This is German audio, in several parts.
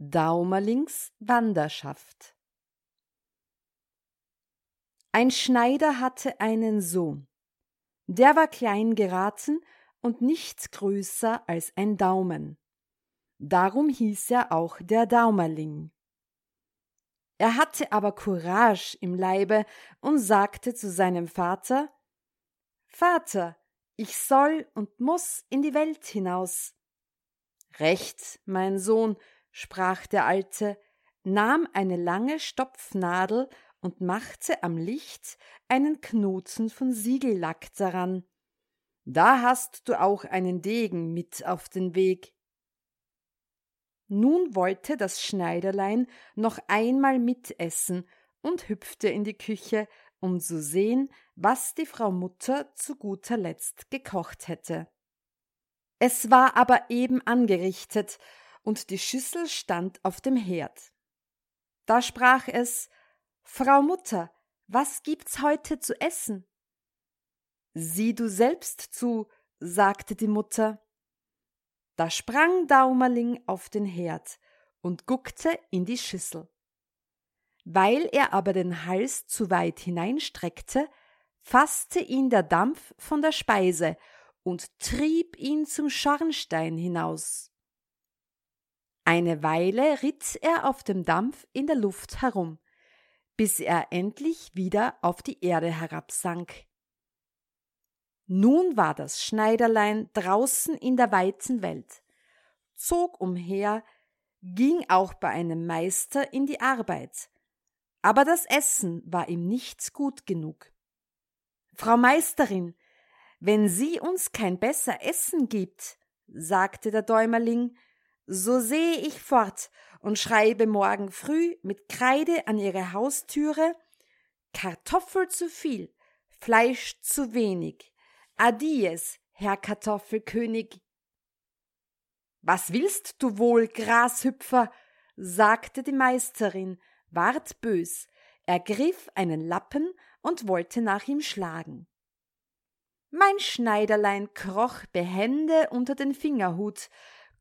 Daumerlings Wanderschaft Ein Schneider hatte einen Sohn. Der war klein geraten und nichts größer als ein Daumen. Darum hieß er auch der Daumerling. Er hatte aber Courage im Leibe und sagte zu seinem Vater Vater, ich soll und muss in die Welt hinaus. Recht, mein Sohn, sprach der Alte, nahm eine lange Stopfnadel und machte am Licht einen Knoten von Siegellack daran. Da hast du auch einen Degen mit auf den Weg. Nun wollte das Schneiderlein noch einmal mitessen und hüpfte in die Küche, um zu sehen, was die Frau Mutter zu guter Letzt gekocht hätte. Es war aber eben angerichtet, und die Schüssel stand auf dem Herd. Da sprach es Frau Mutter, was gibt's heute zu essen? Sieh du selbst zu, sagte die Mutter. Da sprang Daumerling auf den Herd und guckte in die Schüssel. Weil er aber den Hals zu weit hineinstreckte, fasste ihn der Dampf von der Speise und trieb ihn zum Schornstein hinaus. Eine Weile ritt er auf dem Dampf in der Luft herum, bis er endlich wieder auf die Erde herabsank. Nun war das Schneiderlein draußen in der weiten Welt, zog umher, ging auch bei einem Meister in die Arbeit, aber das Essen war ihm nicht gut genug. Frau Meisterin, wenn sie uns kein besser Essen gibt, sagte der Däumerling, so sehe ich fort und schreibe morgen früh mit Kreide an ihre Haustüre Kartoffel zu viel, Fleisch zu wenig. Adies, Herr Kartoffelkönig. Was willst du wohl, Grashüpfer? sagte die Meisterin, ward bös, ergriff einen Lappen und wollte nach ihm schlagen. Mein Schneiderlein kroch behende unter den Fingerhut,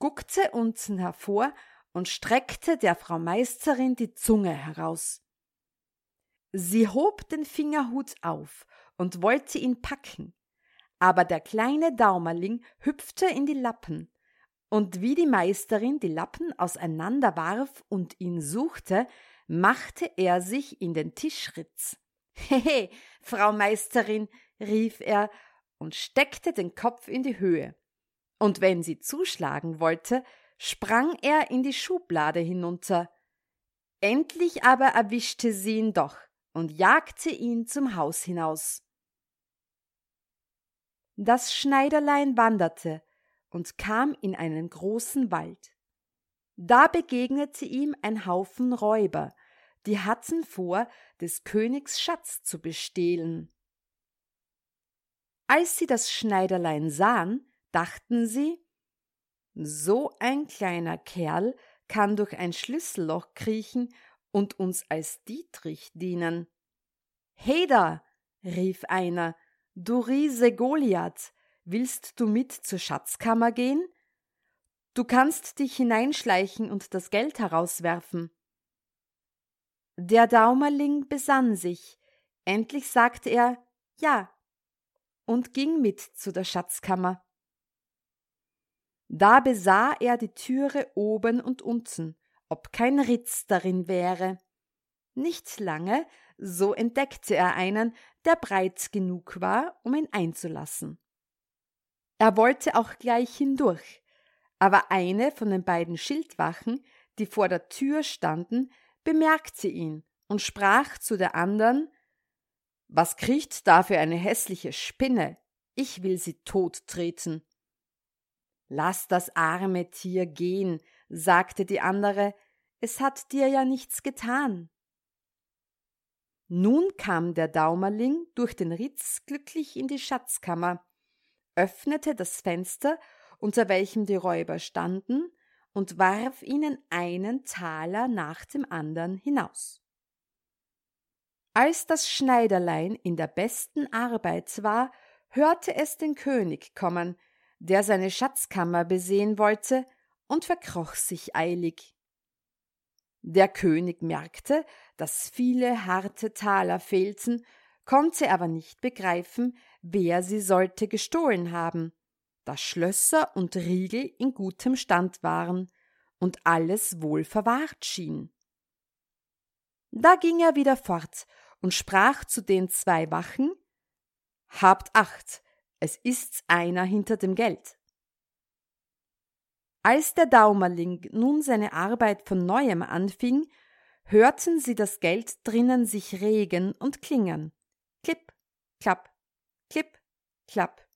guckte unten hervor und streckte der Frau Meisterin die Zunge heraus. Sie hob den Fingerhut auf und wollte ihn packen, aber der kleine Daumerling hüpfte in die Lappen, und wie die Meisterin die Lappen auseinander warf und ihn suchte, machte er sich in den Tischritz. Hehe, Frau Meisterin, rief er und steckte den Kopf in die Höhe und wenn sie zuschlagen wollte, sprang er in die Schublade hinunter. Endlich aber erwischte sie ihn doch und jagte ihn zum Haus hinaus. Das Schneiderlein wanderte und kam in einen großen Wald. Da begegnete ihm ein Haufen Räuber, die hatten vor, des Königs Schatz zu bestehlen. Als sie das Schneiderlein sahen, dachten sie, so ein kleiner Kerl kann durch ein Schlüsselloch kriechen und uns als Dietrich dienen. Heda, rief einer, du Riese Goliath, willst du mit zur Schatzkammer gehen? Du kannst dich hineinschleichen und das Geld herauswerfen. Der Daumerling besann sich, endlich sagte er Ja und ging mit zu der Schatzkammer. Da besah er die Türe oben und unten, ob kein Ritz darin wäre. Nicht lange, so entdeckte er einen, der breit genug war, um ihn einzulassen. Er wollte auch gleich hindurch, aber eine von den beiden Schildwachen, die vor der Tür standen, bemerkte ihn und sprach zu der andern Was kriecht da für eine hässliche Spinne? Ich will sie tot treten. Lass das arme Tier gehen, sagte die andere, es hat dir ja nichts getan. Nun kam der Daumerling durch den Ritz glücklich in die Schatzkammer, öffnete das Fenster, unter welchem die Räuber standen, und warf ihnen einen Taler nach dem andern hinaus. Als das Schneiderlein in der besten Arbeit war, hörte es den König kommen, der seine Schatzkammer besehen wollte, und verkroch sich eilig. Der König merkte, dass viele harte Taler fehlten, konnte aber nicht begreifen, wer sie sollte gestohlen haben, da Schlösser und Riegel in gutem Stand waren und alles wohl verwahrt schien. Da ging er wieder fort und sprach zu den zwei Wachen Habt acht, es ist einer hinter dem Geld. Als der Daumerling nun seine Arbeit von neuem anfing, hörten sie das Geld drinnen sich regen und klingen. Klipp, klapp, klipp, klapp.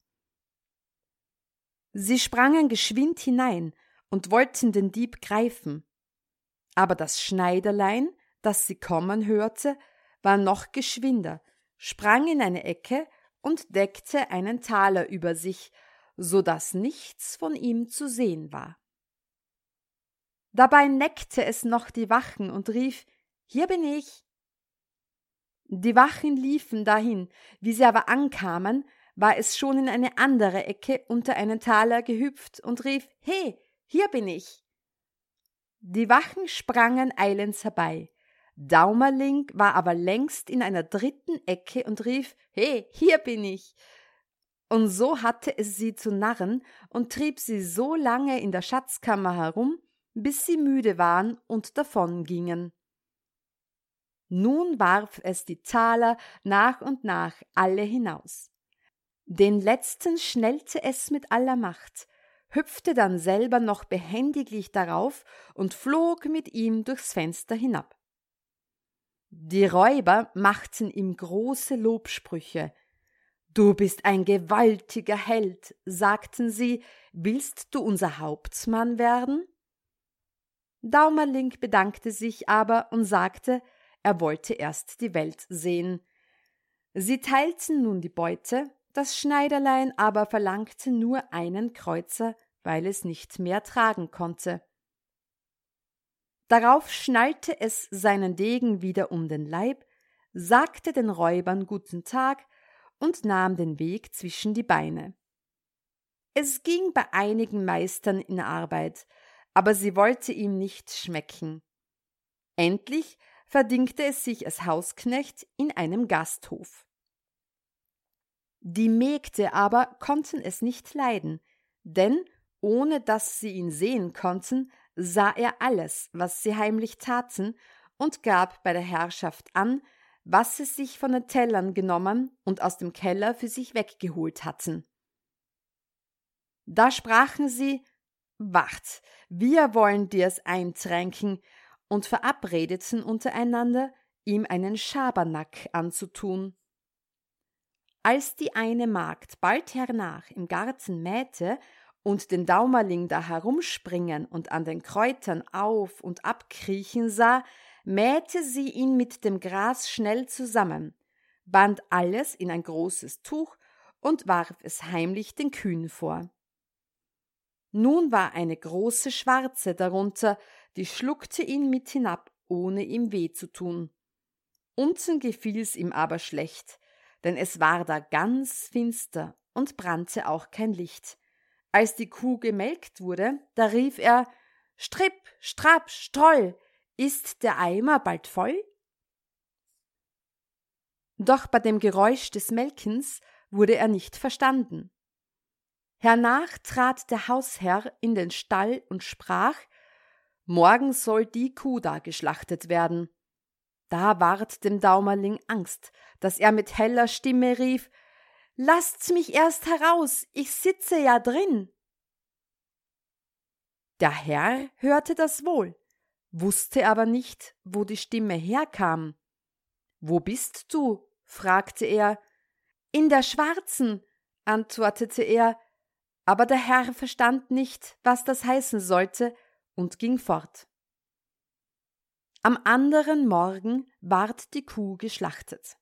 Sie sprangen geschwind hinein und wollten den Dieb greifen. Aber das Schneiderlein, das sie kommen hörte, war noch geschwinder, sprang in eine Ecke und deckte einen Taler über sich, so dass nichts von ihm zu sehen war. Dabei neckte es noch die Wachen und rief Hier bin ich. Die Wachen liefen dahin, wie sie aber ankamen, war es schon in eine andere Ecke unter einen Taler gehüpft und rief He, hier bin ich. Die Wachen sprangen eilends herbei. Daumerling war aber längst in einer dritten Ecke und rief He, hier bin ich. Und so hatte es sie zu narren und trieb sie so lange in der Schatzkammer herum, bis sie müde waren und davongingen. Nun warf es die Taler nach und nach alle hinaus. Den letzten schnellte es mit aller Macht, hüpfte dann selber noch behendiglich darauf und flog mit ihm durchs Fenster hinab. Die Räuber machten ihm große Lobsprüche. Du bist ein gewaltiger Held, sagten sie, willst du unser Hauptmann werden? Daumerling bedankte sich aber und sagte, er wollte erst die Welt sehen. Sie teilten nun die Beute, das Schneiderlein aber verlangte nur einen Kreuzer, weil es nicht mehr tragen konnte. Darauf schnallte es seinen Degen wieder um den Leib, sagte den Räubern guten Tag und nahm den Weg zwischen die Beine. Es ging bei einigen Meistern in Arbeit, aber sie wollte ihm nicht schmecken. Endlich verdingte es sich als Hausknecht in einem Gasthof. Die Mägde aber konnten es nicht leiden, denn ohne dass sie ihn sehen konnten, sah er alles, was sie heimlich taten, und gab bei der Herrschaft an, was sie sich von den Tellern genommen und aus dem Keller für sich weggeholt hatten. Da sprachen sie Wart, wir wollen dir's eintränken, und verabredeten untereinander, ihm einen Schabernack anzutun. Als die eine Magd bald hernach im Garten mähte und den Daumerling da herumspringen und an den Kräutern auf und abkriechen sah, mähte sie ihn mit dem Gras schnell zusammen, band alles in ein großes Tuch und warf es heimlich den Kühen vor. Nun war eine große Schwarze darunter, die schluckte ihn mit hinab, ohne ihm weh zu tun. Unten gefiel's ihm aber schlecht, denn es war da ganz finster und brannte auch kein Licht. Als die Kuh gemelkt wurde, da rief er Stripp, Strapp, Stroll, ist der Eimer bald voll? Doch bei dem Geräusch des Melkens wurde er nicht verstanden. Hernach trat der Hausherr in den Stall und sprach Morgen soll die Kuh da geschlachtet werden. Da ward dem Daumerling Angst, dass er mit heller Stimme rief Lasst's mich erst heraus, ich sitze ja drin. Der Herr hörte das wohl, wusste aber nicht, wo die Stimme herkam. Wo bist du? fragte er. In der schwarzen, antwortete er, Aber der Herr verstand nicht, was das heißen sollte, und ging fort. Am anderen Morgen ward die Kuh geschlachtet.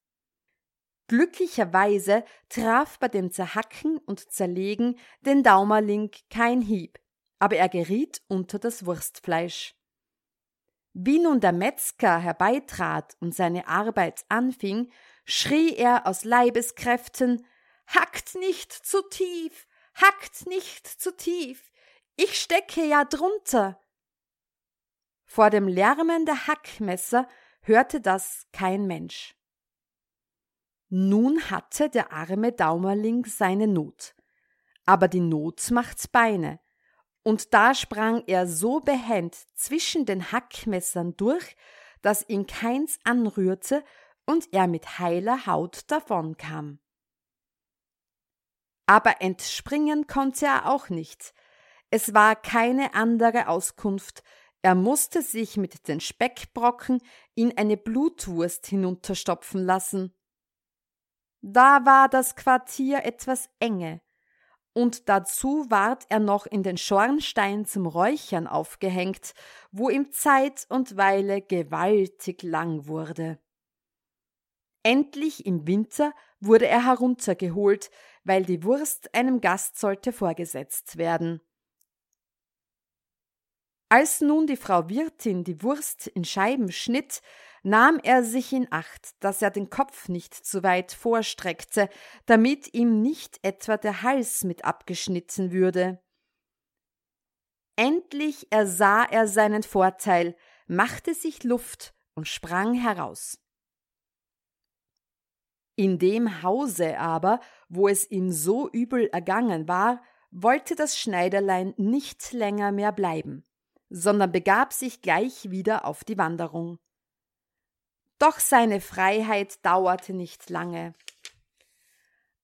Glücklicherweise traf bei dem Zerhacken und Zerlegen den Daumerling kein Hieb, aber er geriet unter das Wurstfleisch. Wie nun der Metzger herbeitrat und seine Arbeit anfing, schrie er aus Leibeskräften Hackt nicht zu tief, hackt nicht zu tief, ich stecke ja drunter. Vor dem Lärmen der Hackmesser hörte das kein Mensch. Nun hatte der arme Daumerling seine Not. Aber die Not macht's Beine. Und da sprang er so behend zwischen den Hackmessern durch, dass ihn keins anrührte und er mit heiler Haut davonkam. Aber entspringen konnte er auch nicht. Es war keine andere Auskunft, er musste sich mit den Speckbrocken in eine Blutwurst hinunterstopfen lassen. Da war das Quartier etwas enge, und dazu ward er noch in den Schornstein zum Räuchern aufgehängt, wo ihm Zeit und Weile gewaltig lang wurde. Endlich im Winter wurde er heruntergeholt, weil die Wurst einem Gast sollte vorgesetzt werden. Als nun die Frau Wirtin die Wurst in Scheiben schnitt, nahm er sich in Acht, dass er den Kopf nicht zu weit vorstreckte, damit ihm nicht etwa der Hals mit abgeschnitten würde. Endlich ersah er seinen Vorteil, machte sich Luft und sprang heraus. In dem Hause aber, wo es ihm so übel ergangen war, wollte das Schneiderlein nicht länger mehr bleiben, sondern begab sich gleich wieder auf die Wanderung. Doch seine Freiheit dauerte nicht lange.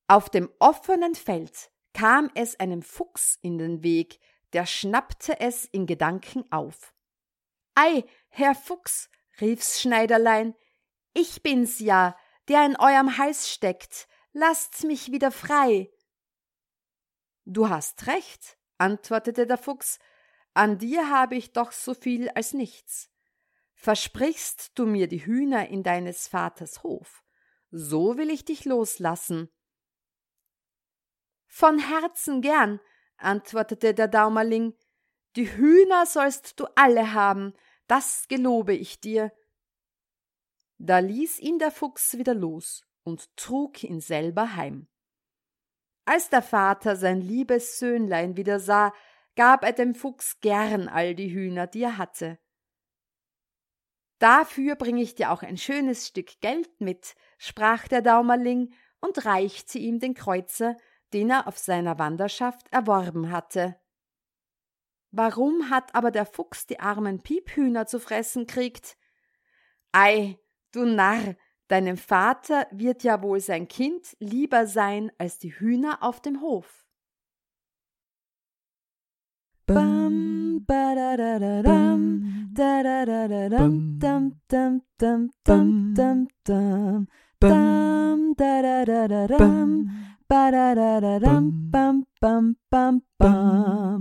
Auf dem offenen Feld kam es einem Fuchs in den Weg, der schnappte es in Gedanken auf. Ei, Herr Fuchs, rief's Schneiderlein, ich bin's ja, der in eurem Hals steckt, lasst's mich wieder frei. Du hast recht, antwortete der Fuchs, an dir habe ich doch so viel als nichts. Versprichst du mir die Hühner in deines Vaters Hof, so will ich dich loslassen. Von Herzen gern, antwortete der Daumerling, die Hühner sollst du alle haben, das gelobe ich dir. Da ließ ihn der Fuchs wieder los und trug ihn selber heim. Als der Vater sein liebes Söhnlein wieder sah, gab er dem Fuchs gern all die Hühner, die er hatte. Dafür bring ich dir auch ein schönes Stück Geld mit, sprach der Daumerling und reichte ihm den Kreuzer, den er auf seiner Wanderschaft erworben hatte. Warum hat aber der Fuchs die armen Piephühner zu fressen kriegt? Ei, du Narr, deinem Vater wird ja wohl sein Kind lieber sein als die Hühner auf dem Hof. Bam, ba da da da dam da da da da dum dum dum dum dum dum dum. Dum da da da da dum ba da da da dum bum bum bum. bum